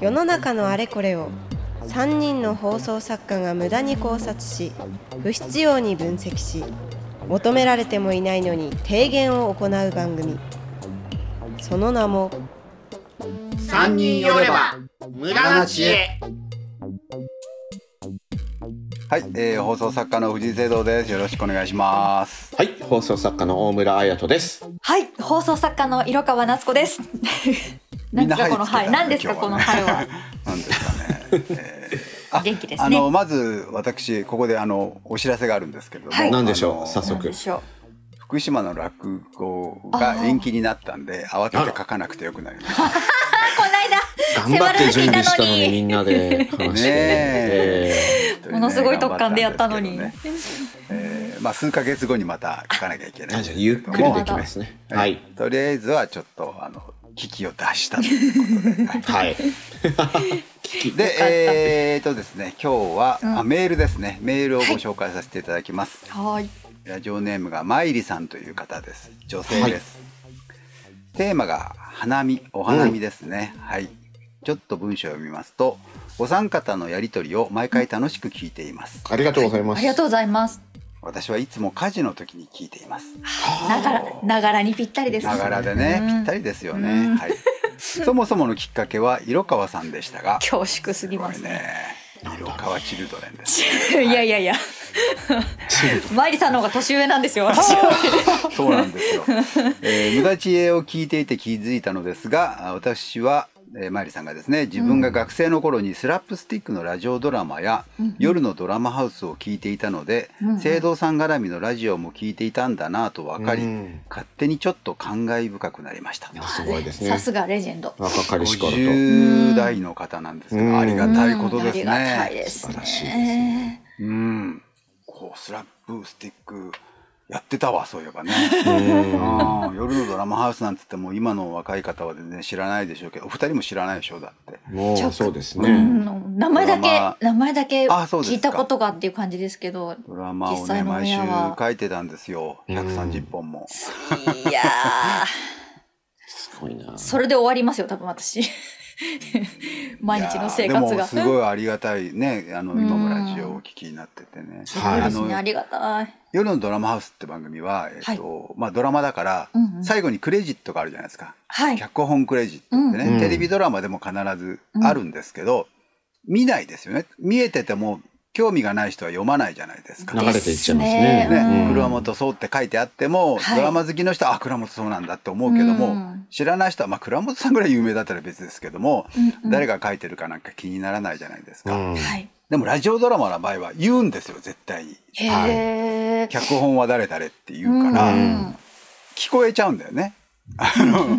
世の中のあれこれを3人の放送作家が無駄に考察し不必要に分析し求められてもいないのに提言を行う番組。その名も3人寄れば無駄な知恵。はい、えー、放送作家の藤井聖堂です。よろしくお願いします。はい、放送作家の大村彩人です。はい、放送作家の色川夏子です。何ですかこのはいはい、何ですかこのはいは。なんですかね。えーあ元気ですねあのまず私ここであのお知らせがあるんですけれども、はい何でしょう早速福島の落語が延期になったんで慌てて書かなくてよくなりましう。あ、この間。頑張って準備したのにみんなで話た。して。ねええものすごい特感でやったのにねえーまあ数ヶ月後にまた書かなきゃいけない ゆっくりできますね。はい。とりあえずはちょっとあの危機を脱したということで。はいはい。で、えーとですね、今日は、あメールですね。メールをご紹介させていただきます。はい。ラジオネームがまいりさんという方です。女性です。テーマが花見、お花見ですね。はい。ちょっと文章を読みますと、お三方のやりとりを毎回楽しく聞いています。ありがとうございます。ありがとうございます。私はいつも家事の時に聞いています。ながら、ながらにぴったりです。ながらでね、うんぴったりですよね。はい。そもそものきっかけは色川さんでしたが、恐縮すぎますね。色川チルドレンです。いやいやいや。マイリさんの方が年上なんですよ。そうなんですよ。えー無駄知恵を聞いていて気づいたのですが、あ私は、えー、マイリさんがですね、自分が学生の頃にスラップスティックのラジオドラマや、夜のドラマハウスを聞いていたので、聖堂さん絡みのラジオも聞いていたんだなと分かり、うん勝手にちょっと感慨深くなりました。すごいですねさ。すがレジェンド。若かりし頃と。50代の方なんですけど、うんありがたいことですありがたいね。です素晴らしいですね。うん。こう、スラップスティック、やってたわ、そういえばね。夜のドラマハウスなんつっても今の若い方は全然知らないでしょうけどお二人も知らないでしょうだってもうそうですうね。ん名前だけ、名前だけ聞いたことがっていう感じですけど。ドラマをね毎週書いてたんですよ130本もいやー。すごいな。それで終わりますよ、多分私。毎日の生活が。すごいありがたいねあの今もラジオをお聞きになっててね。いですね、あのありがたい。夜のドラマハウスって番組は、えっとまあ、ドラマだから、うんうん。最後にクレジットがあるじゃないですか、はい。脚本クレジットってね、うんテレビドラマでも必ずあるんですけど、見ないですよね。見えてても興味がない人は読まないじゃないですか。流れていっちゃいますね。ねね、うん。倉本壮って書いてあっても、はい。ドラマ好きの人はあ倉本壮なんだって思うけども、うん。知らない人は、まあ、倉本さんぐらい有名だったら別ですけども、うんうん。誰が書いてるかなんか気にならないじゃないですか、うん。はい。でもラジオドラマの場合は言うんですよ絶対に。へえ。脚本は誰々って言うから、うん。聞こえちゃうんだよねあの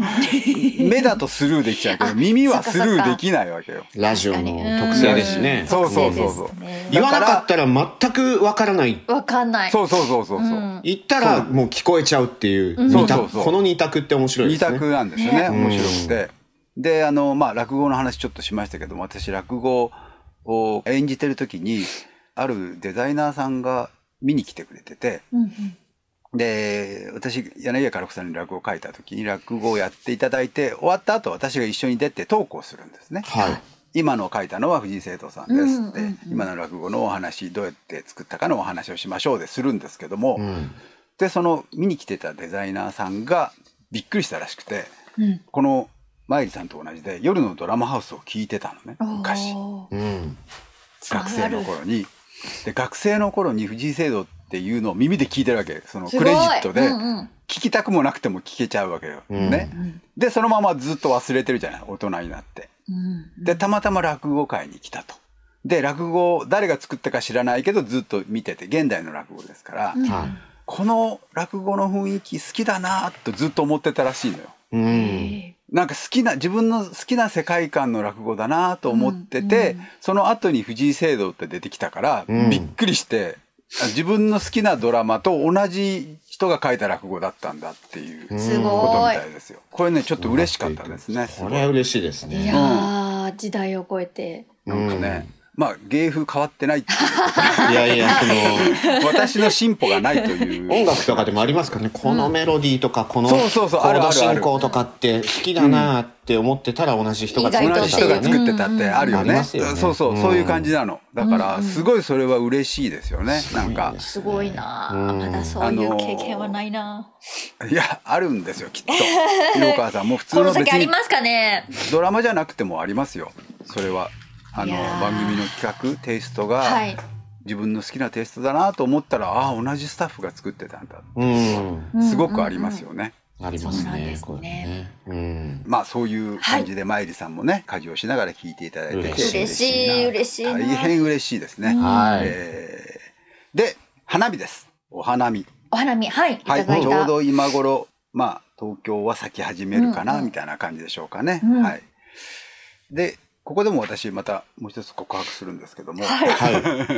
目だとスルーできちゃうけど耳はスルーできないわけよ。ラジオの特性ですね。そうそうそうそう。言わなかったら全くわからない。わかんない。そうそうそうそうそう、うん。言ったらもう聞こえちゃうっていう二そうそうそう。択この二択って面白い二ですね。択なんですよね。ね面白くて。であのまあ落語の話ちょっとしましたけども私落語を演じてる時にあるデザイナーさんが見に来てくれててうんうんで私柳家から子さんに落語を書いた時に落語をやっていただいて終わった後私が一緒に出てトークをするんですね。はい。今のを書いたのは藤井聖堂さんですって、うんうんうん今の落語のお話どうやって作ったかのお話をしましょうでするんですけども、うん。でその見に来てたデザイナーさんがびっくりしたらしくてうんこのマイリさんと同じで夜のドラマハウスを聞いてたのね昔うん。学生の頃に。で学生の頃に藤井聖堂っていうのを耳で聞いてるわけ。そのクレジットで。うんうん。聞きたくもなくても聞けちゃうわけよ。うん。ね、でそのままずっと忘れてるじゃない？大人になって。うん。でたまたま落語会に来たと。で落語を誰が作ったか知らないけどずっと見てて現代の落語ですから、はこの落語の雰囲気好きだなとずっと思ってたらしいのよ。い。うん。へなんか好きな自分の好きな世界観の落語だなと思ってて、うん。うん。その後に藤井聖堂って出てきたから、うん。びっくりしてあ 自分の好きなドラマと同じ人が書いた落語だったんだっていうことごいみたいですよ。これねちょっと嬉しかったですね。これは嬉しいですいね。やー時代を超えてなんかね、まあ芸風変わってないっていういやいやその私の進歩がないという。音楽とかでもありますからね？このメロディーとかこのコそうそうそうあるード進行とかって好きだなって思ってたら同じ人が作意外と同じ人が作ってたってあるよね。そうそう、うん。そういう感じなの。だから、すごいそれは嬉しいですよね。なんか、すごいな、うん。まだそういう経験はないな、いや、あるんですよ、きっと。広川さん。も普通このの別に先ありますかね？ドラマじゃなくてもありますよ。それは。あの番組の企画テイストが、はい。自分の好きなテイストだなと思ったらああ同じスタッフが作ってたんだうん。すごくありますよね。ありますねね。うんまあそういう感じでまいりさんもね家事をしながら聞いていただいて嬉嬉しい嬉しいな。大変嬉しいですね。はい。えー。で花見です。お花見。お花見はいいはい、ちょうど今頃、まあ、東京は咲き始めるかな、みたいな感じでしょうかね。うん。はい。で、ここでも私またもう一つ告白するんですけども、はい。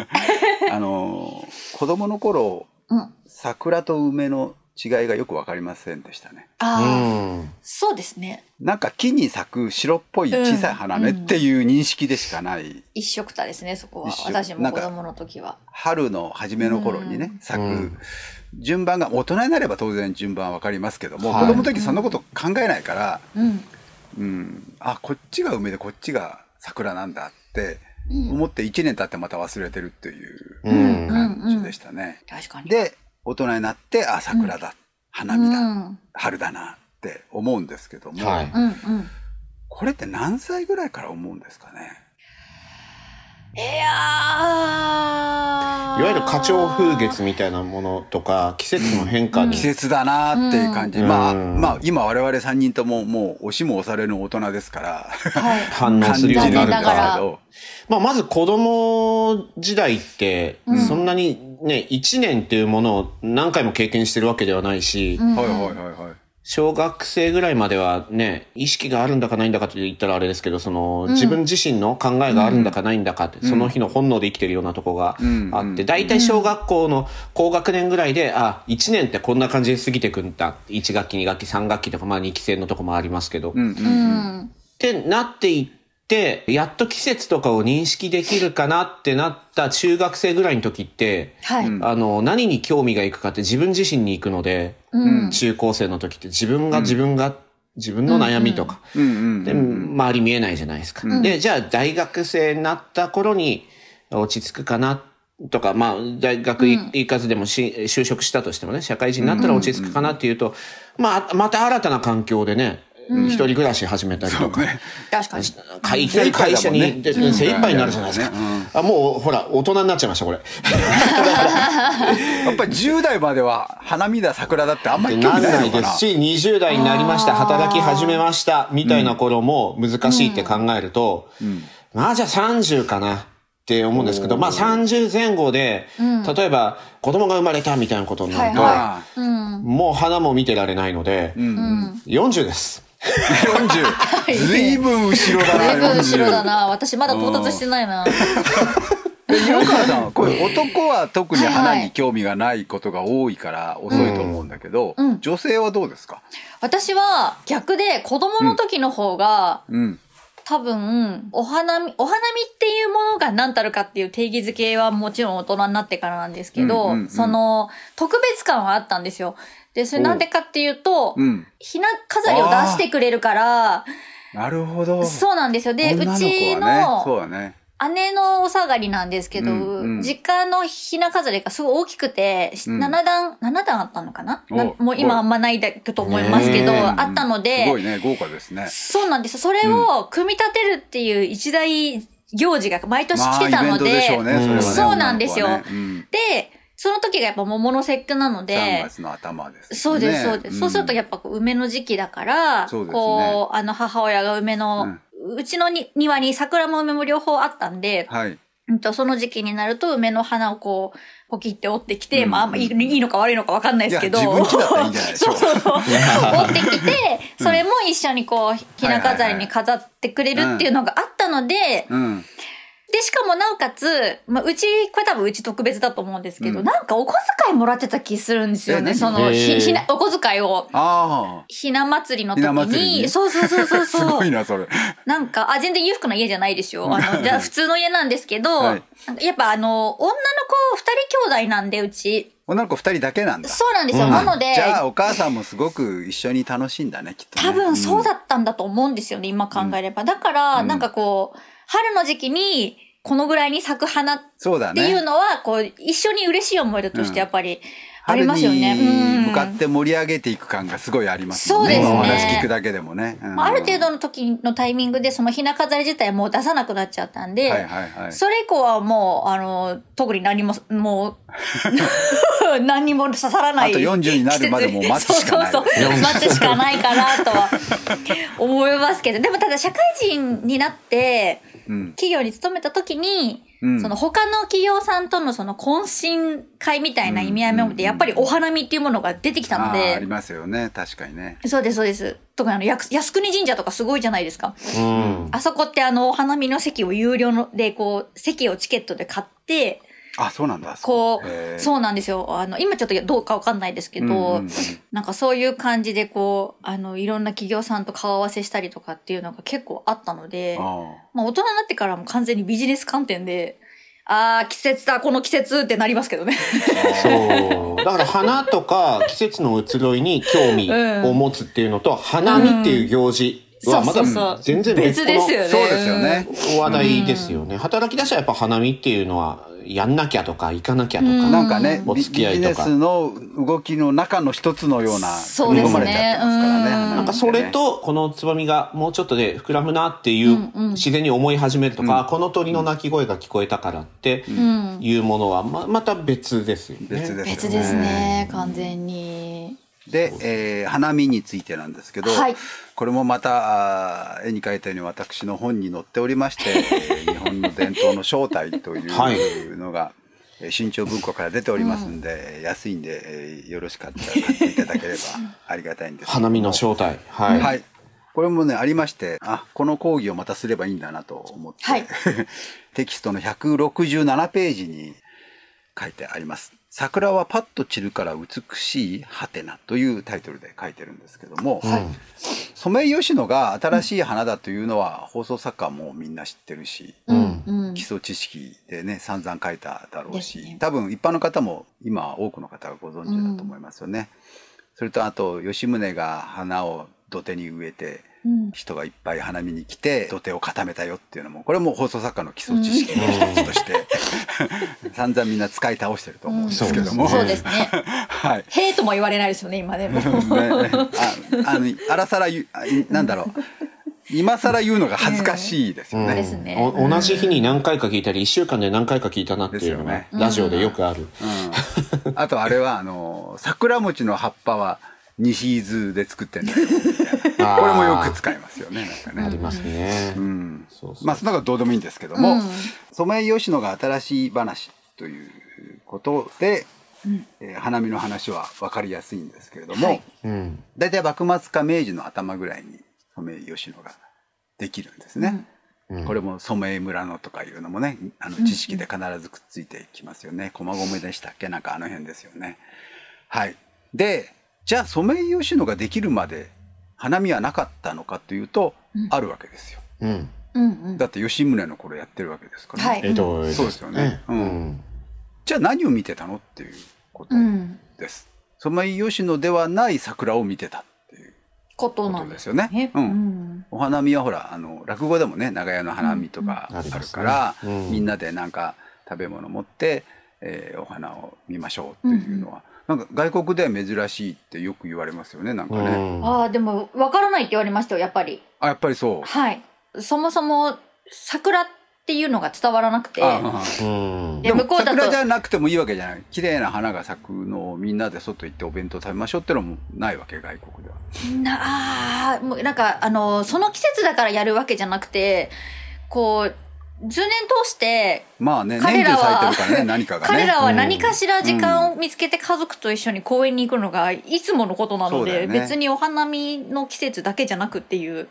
あのー子供の頃、うん。桜と梅の違いがよくわかりませんでしたね。ああ、うん。そうですね。なんか木に咲く白っぽい小さい花芽っていう認識でしかない。一緒くたですねそこは。私も子供の時は。春の初めの頃にね、うん咲く、うん。順番が大人になれば当然順番わかりますけども、はい。子供の時そんなこと考えないから、うんうん、あこっちが梅でこっちが桜なんだって思って1年経ってまた忘れてるっていううん。感じでしたね。確かに。で大人になってあ桜だ、花見だ、うん。春だなって思うんですけども、はい。うんうん。これって何歳ぐらいから思うんですかね？いやー。いわゆる花鳥風月みたいなものとか季節の変化に季節だなっていう感じ、うん。まあうんまあ今我々3人とももう押しも押されぬ大人ですから。はい。反応するようになるん残念ながらだけど。まあ、まず子供時代って、そんなにね、1年っていうものを何回も経験してるわけではないし、はいはいはいはい小学生ぐらいまではね、意識があるんだかないんだかって言ったらあれですけど、その、自分自身の考えがあるんだかないんだかって、その日の本能で生きてるようなとこがんあって、大体小学校の高学年ぐらいで、あ、1年ってこんな感じで過ぎてくんだ。1学期、2学期、3学期とか、まあ2期生のとこもありますけど。うん。うん。うん。ってなっていって、やっと季節とかを認識できるかなってなった中学生ぐらいの時って、はい、あの、何に興味がいくかって自分自身に行くので、うん。中高生の時って自分が自分が、自分の悩みとか、うん。うん。で、周り見えないじゃないですか。で、じゃあ大学生になった頃に落ち着くかなとか、まあ、大学行かずでもし、就職したとしてもね、社会人になったら落ち着くかなっていうと、まあ、また新たな環境でね、一人暮らし始めたりとか、確かに。かいきなり会社に、精一杯になるじゃないですか。あもう、ほら、大人になっちゃいました、これ。やっぱり10代までは花見だ桜だってあんまり興なんな。味ないですし、20代になりました、働き始めました、みたいな頃も難しいって考えると、まあじゃあ30かなって思うんですけど、まあ30前後で、例えば子供が生まれたみたいなことになると、もう花も見てられないので、40です。40ずいぶん後ろだな随分後ろだ40な。私まだ到達してないな。で広川さんは これ男は特に花に興味がないことが多いから遅いと思うんだけど、うん。女性はどうですか？私は逆で子供の時の方が、うん。多分お花見お花見っていうものが何たるかっていう定義づけはもちろん大人になってからなんですけど、うんうんうん。その特別感はあったんですよでそれなんでかっていうと、う。ん。ひな飾りを出してくれるからなるほど。そうなんですよ。でう女の子はちねのね。姉のお下がりなんですけど、うんうん。実家のひな飾りがすごい大きくて、うん。7段、7段あったのかな？もう今あんまないだと思いますけど、あったので、すごいね。豪華ですね。そうなんです。それを組み立てるっていう一大行事が毎年来てたので、まあでね。そそうなんですよ。で、その時がやっぱ桃の節句なの3で、月の頭です、ね、そうです、そうです。そうするとやっぱこう梅の時期だから、そうですね。こう、あの母親が梅の、うちのに庭に桜も梅も両方あったんで、はい。うんとその時期になると梅の花をこう、ポキって折ってきて、うん。まああんまいいいいのか悪いのかわかんないですけど。いや自分家だったらいいんじゃないでしょう。そうそうそう。折ってきて、それも一緒にこう、ひな飾りに飾ってくれるっていうのがあったので、うんで、しかもなおかつ、まあ、うち、これ多分うち特別だと思うんですけど、うんなんかお小遣いもらってた気するんですよね。その、ひ、ひな、お小遣いを。あひな祭りの時に、にそうそうそうそうあ、すそう。ごいな、それ。なんか、あ、全然裕福な家じゃないですよ。あの、じゃあ普通の家なんですけど、はいやっぱあの、女の子二人兄弟なんで、うち。女の子二人だけなんだ。そうなんですよ。うんなので、じゃあ、お母さんもすごく一緒に楽しいんだね、きっと、ね。多分そうだんったんだと思うんですよね、今考えれば。だから、うんなんかこう、春の時期に、このぐらいに咲く花っ。ていうのは、こう、一緒に嬉しい思い出としうんてやっぱりありますよね。向かって盛り上げていく感がすごいありますね。そうですね話聞くだけでもね。うんまあある程度の時のタイミングで、そのひな飾り自体はもう出さなくなっちゃったんで、はいはいはい。それ以降はもう、あの、特に何も、もう、何にも刺さらない。あと40になるまでもう待つしかないそうそうそう。40待つしかないかなとは思いますけど、でもただ社会人になって、うん企業に勤めた時に、うんその他の企業さんとのその懇親会みたいな意味合いも持って、うんやっぱりお花見っていうものが出てきたのあーありで、ますよね。確かにね。そうです、そうです。特にあの、やく靖国神社とかすごいじゃないですか。うん。あそこってあの、お花見の席を有料ので、こう、席をチケットで買って、あ、そうなんだ。こう、そうなんですよ。あの、今ちょっとどうかわかんないですけど、うんうんうんなんかそういう感じでこう、あの、いろんな企業さんと顔合わせしたりとかっていうのが結構あったので、あまあ大人になってからも完全にビジネス観点で、あー、季節だ、この季節ってなりますけどね。そう。だから花とか季節の移ろいに興味を持つっていうのと、花見っていう行事はまだそうそうそう全然別ですよね。そうですよね。話題ですよね。働き出したらやっぱ花見っていうのはやんなきゃとか行かなきゃとか。なんかね、おビ付き合いとかビジネスの動きの中の一つのような、そうですねまれちゃってますからね。なんかそれ、とこのつばみがもうちょっとで膨らむなっていう自然に思い始めるとか、この鳥の鳴き声が聞こえたからってうん。いうものはままた別ですよね。別ですよね。別ですね、完全に。で、えー花見についてなんですけど、はいこれもまた絵に描いたように私の本に載っておりまして、え ー日本の伝統の正体という のが、えー新潮文庫から出ておりますんで、安いんで、えーよろしかったら買っていただければありがたいんです花見の正体。はい。はい。これもね、ありまして、あ、この講義をまたすればいいんだなと思って、はい テキストの167ページに書いてあります。桜はパッと散るから美しいハテナというタイトルで書いてるんですけども、ソメイヨシノが新しい花だというのは放送作家もみんな知ってるし、うん。うん基。礎知識でね散々書いただろうし、ね多分一般の方も今多くの方がご存知だと思いますよね。それとあと吉宗が花を土手に植えてうん人がいっぱい花見に来て土手を固めたよっていうのもこれも放送作家の基礎知識の一つとして 散々みんな使い倒してると思うんですけども、そうですね。はい。へーとも言われないですよね、今でも。ね。ああのあらさらなんだろう。今更言うのが恥ずかしいですよね。ですね。お同じ日に何回か聞いたり、一週間で何回か聞いたなっていうのが、ですよラジオでよくある。うん、あとあれはあの桜餅の葉っぱは西伊豆で作ってんだよみたいなこれもよく使いますよねなんかね。ありますね。うんそうそうまあそんなことどうでもいいんですけども、うんソメイヨシノが新しい話ということで、えー花見の話は分かりやすいんですけれども、はいうん。大体幕末か明治の頭ぐらいにソメイヨシノができるんですね。これも染井村のとかいうのもねあの知識で必ずくっついてきますよね。駒込でしたっけ？なんかあの辺ですよね。はい。でじゃあソメイヨシノができるまで花見はなかったのかというと、あるわけですよ。うん。うんうん。だって吉宗の頃やってるわけですからね。はいえっと、そうですよねううんん。じゃあ何を見てたのっていうことうん。です。ソメイヨシノではない桜を見てたっていうことなんですよね。ね。う。うんん。お花見はほらあの落語でもね長屋の花見とかあるから、うんみんなでなんか食べ物持って、えーお花を見ましょうっていうのは、なんか外国では珍しいってよく言われますよねなんかうね。ん。ああ、でも、わからないって言われましたよ、やっぱり。あやっぱりそう。はい。そもそも、桜っていうのが伝わらなくて。で向こうだと桜じゃなくてもいいわけじゃない綺麗な花が咲くのをみんなで外行ってお弁当食べましょうってのもないわけ外国では。なあーもうなんか、あの、その季節だからやるわけじゃなくて、こう、10年通して、まあね彼らは。彼らは何かしら時間を見つけて家族と一緒に公園に行くのがいつものことなので、ね。別にお花見の季節だけじゃなくっていう、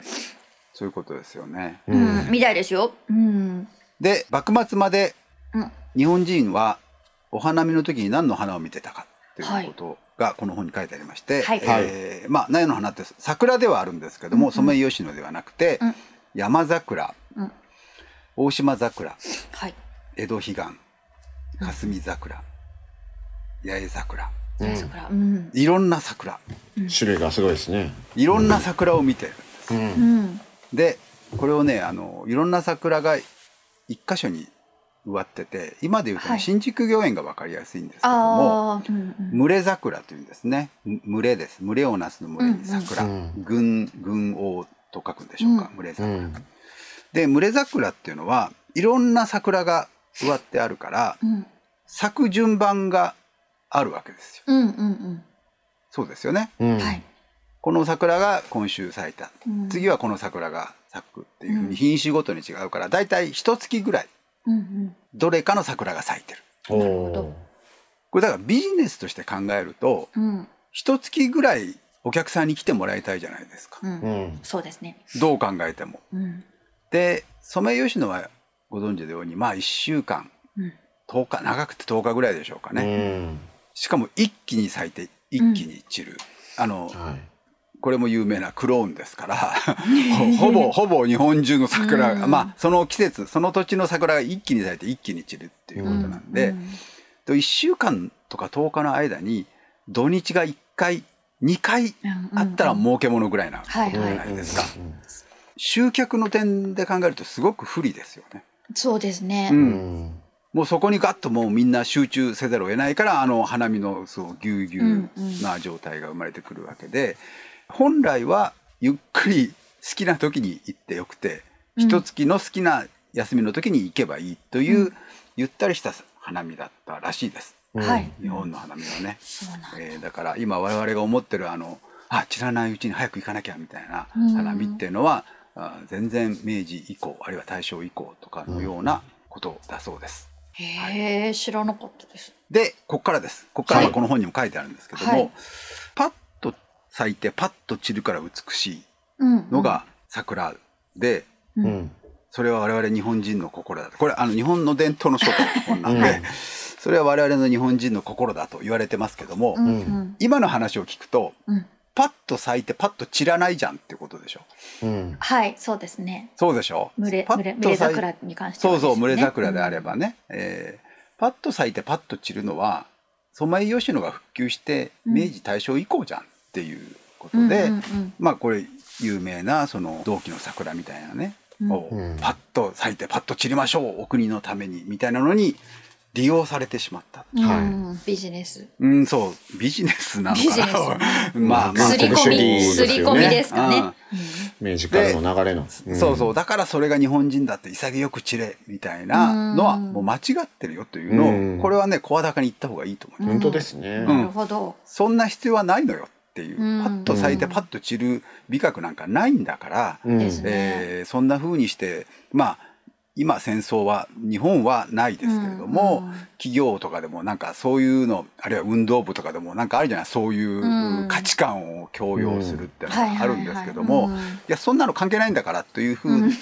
そういうことですよね。うんみたいですよ。うん。で幕末までうん。日本人はお花見の時に何の花を見てたかっていうことがこの本に書いてありまして、はい。えーまあ苗の花って桜ではあるんですけども、ソメイヨシノではなくて、うん。山桜、うん大島桜。はい。江戸彼岸霞桜。八重桜。うん。いろんな桜。種類がすごいですね。いろんな桜を見てる。ん。です、うん。でこれをねあのいろんな桜が一箇所に植わってて今でいうとね、はい。新宿御苑が分かりやすいんですけども。うんうん。群れ桜というんですね。む群れです。群れをなすの群れに桜、うん。群群王と書くんでしょうか、うん。群れ桜、うん。で群れ桜っていうのはいろんな桜が植わってあるからうん。咲く順番があるわけですようんうんそうですよねうん。この桜が今週咲いた、うん次はこの桜が咲くっていうふううんに品種ごとに違うからだいたい一月ぐらいうんうん。どれかの桜が咲いてるおなるほどーこれだからビジネスとして考えるとうん。一月ぐらいお客さんに来てもらいたいじゃないですかう。うんん。そうですね。どう考えても。うん。でソメイヨシノはご存知のようにまあ1週間うん。10日長くて10日ぐらいでしょうかね、うん。しかも一気に咲いて一気に散る、あのはい。これも有名なクローンですから ほほぼほぼ日本中の桜が、うんまあその季節その土地の桜が一気に咲いて一気に散るっていうことなんで、うんと1週間とか10日の間に土日が1回2回あったら儲けものぐらいなことじゃないですか。集客の点で考えるとすごく不利ですよね。そうですね。う、うんん。もうそこにガッともうみんな集中せざるを得ないからあの花見のそうぎゅうぎゅうな状態が生まれてくるわけで本来はゆっくり好きな時に行ってよくてうん一月の好きな休みの時に行けばいいというゆったりした花見だったらしいですはい。日本の花見はね。そうなんだ。えーだから今我々が思ってるあのあ知らないうちに早く行かなきゃみたいなうん花見っていうのは、あ全然明治以降あるいは大正以降とかのようなことだそうです。へえ、知らなかったです。でここからですここからはこの本にも書いてあるんですけども、はいパッと咲いてパッと散るから美しいうん。のが桜で、う。うんん。それは我々日本人の心だとこれあの日本の伝統の書と本なんで、はいそれは我々の日本人の心だと言われてますけども、うんうん。今の話を聞くとうん。パッと咲いてパッと散らないじゃんってことでしょ？うん。はい、そうですね。そうでしょ？群れ、群れ、群れ桜に関してはそうそう群れ桜であればね、えーパッと咲いてパッと散るのはソメイヨシノが復旧してうん。明治大正以降じゃんっていうことうんで、うんうん。まあこれ有名なその同期の桜みたいなね、うん。をうんパッと咲いてパッと散りましょうお国のためにみたいなのに利用されてしまった。うんはいうんビジネス。うん、そうビジネスなのビジネかな。ス まあまあすり込み、すり込みですかね。明治からの流れの。そうそうだからそれが日本人だって潔く散れみたいなのはうんもう間違ってるよというのうんをこれはね声高に言った方がいいと思います。本当ですね。んなるほど。そんな必要はないのよっていううんパッと咲いてパッと散る美学なんかないんだから、うんですねえーそんな風にしてまあ今戦争は日本はないですけれども、うん。企業とかでもなんかそういうのあるいは運動部とかでもなんかあるじゃないそういううん。価値観を強要するっていうのはいがあるんですけども、はいやそんなの関係ないんだからというふうに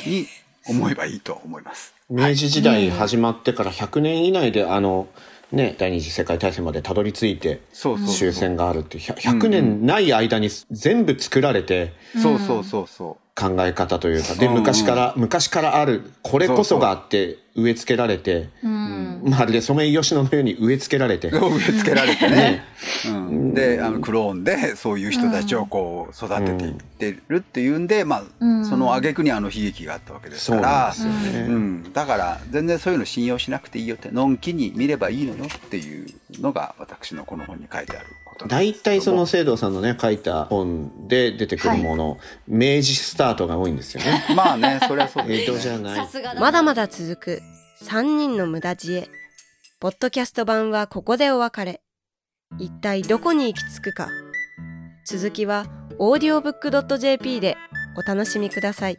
思えばいいと思います。明治時代始まってから100年以内であの、ね、第二次世界大戦までたどり着いてそうそうそう終戦があるっていう100 100年ない間に全部作られてそうそうそうそう考え方というかで昔から昔からあるこれこそがあって植え付けられてうん。まるでソメイヨシノのように植え付けられて。植え付けられてね。うん、であのクローンでそういう人たちをこう育てていってるっていうんで、まあ、うん。その挙句にあの悲劇があったわけですそうからなんですよね。うん、だから全然そういうの信用しなくていいよってのんきに見ればいいのよっていうのが私のこの本に書いてあること大体その聖堂さんのね書いた本で出てくるもの、明治スタートが多いんですよね。まあねそれはそうです、ね、江戸じゃないさ。すがだ。まだまだ続く3人の無駄知恵。ポッドキャスト版はここでお別れ。一体どこに行き着くか。続きは audiobook.jp でお楽しみください。